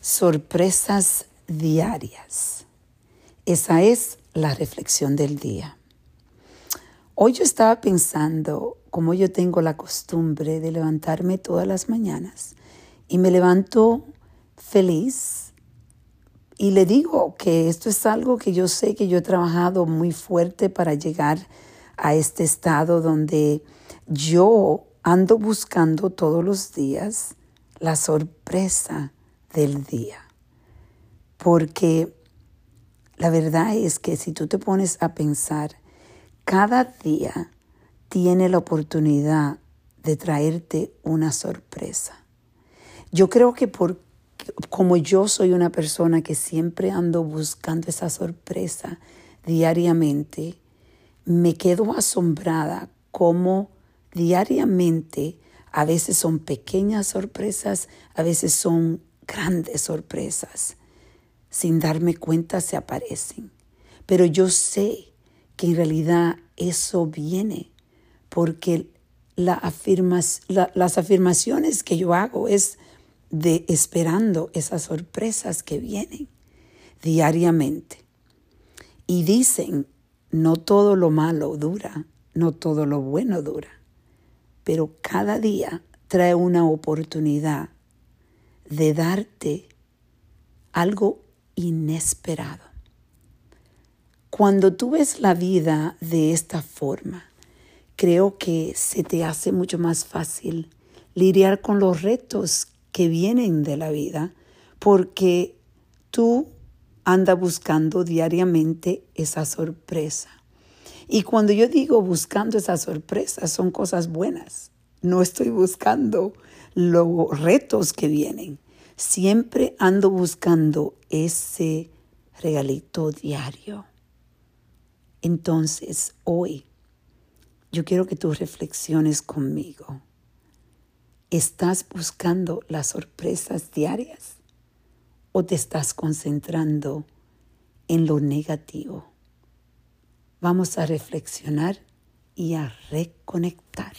Sorpresas diarias. Esa es la reflexión del día. Hoy yo estaba pensando cómo yo tengo la costumbre de levantarme todas las mañanas y me levanto feliz y le digo que esto es algo que yo sé que yo he trabajado muy fuerte para llegar a este estado donde yo ando buscando todos los días la sorpresa del día. Porque la verdad es que si tú te pones a pensar, cada día tiene la oportunidad de traerte una sorpresa. Yo creo que por como yo soy una persona que siempre ando buscando esa sorpresa diariamente, me quedo asombrada como diariamente a veces son pequeñas sorpresas, a veces son grandes sorpresas. Sin darme cuenta se aparecen. Pero yo sé que en realidad eso viene porque las afirmaciones que yo hago es de esperando esas sorpresas que vienen diariamente. Y dicen, no todo lo malo dura, no todo lo bueno dura, pero cada día trae una oportunidad de darte algo inesperado. Cuando tú ves la vida de esta forma, creo que se te hace mucho más fácil lidiar con los retos que vienen de la vida, porque tú andas buscando diariamente esa sorpresa. Y cuando yo digo buscando esa sorpresa, son cosas buenas. No estoy buscando los retos que vienen. Siempre ando buscando ese regalito diario. Entonces, hoy, yo quiero que tú reflexiones conmigo. ¿Estás buscando las sorpresas diarias o te estás concentrando en lo negativo? Vamos a reflexionar y a reconectar.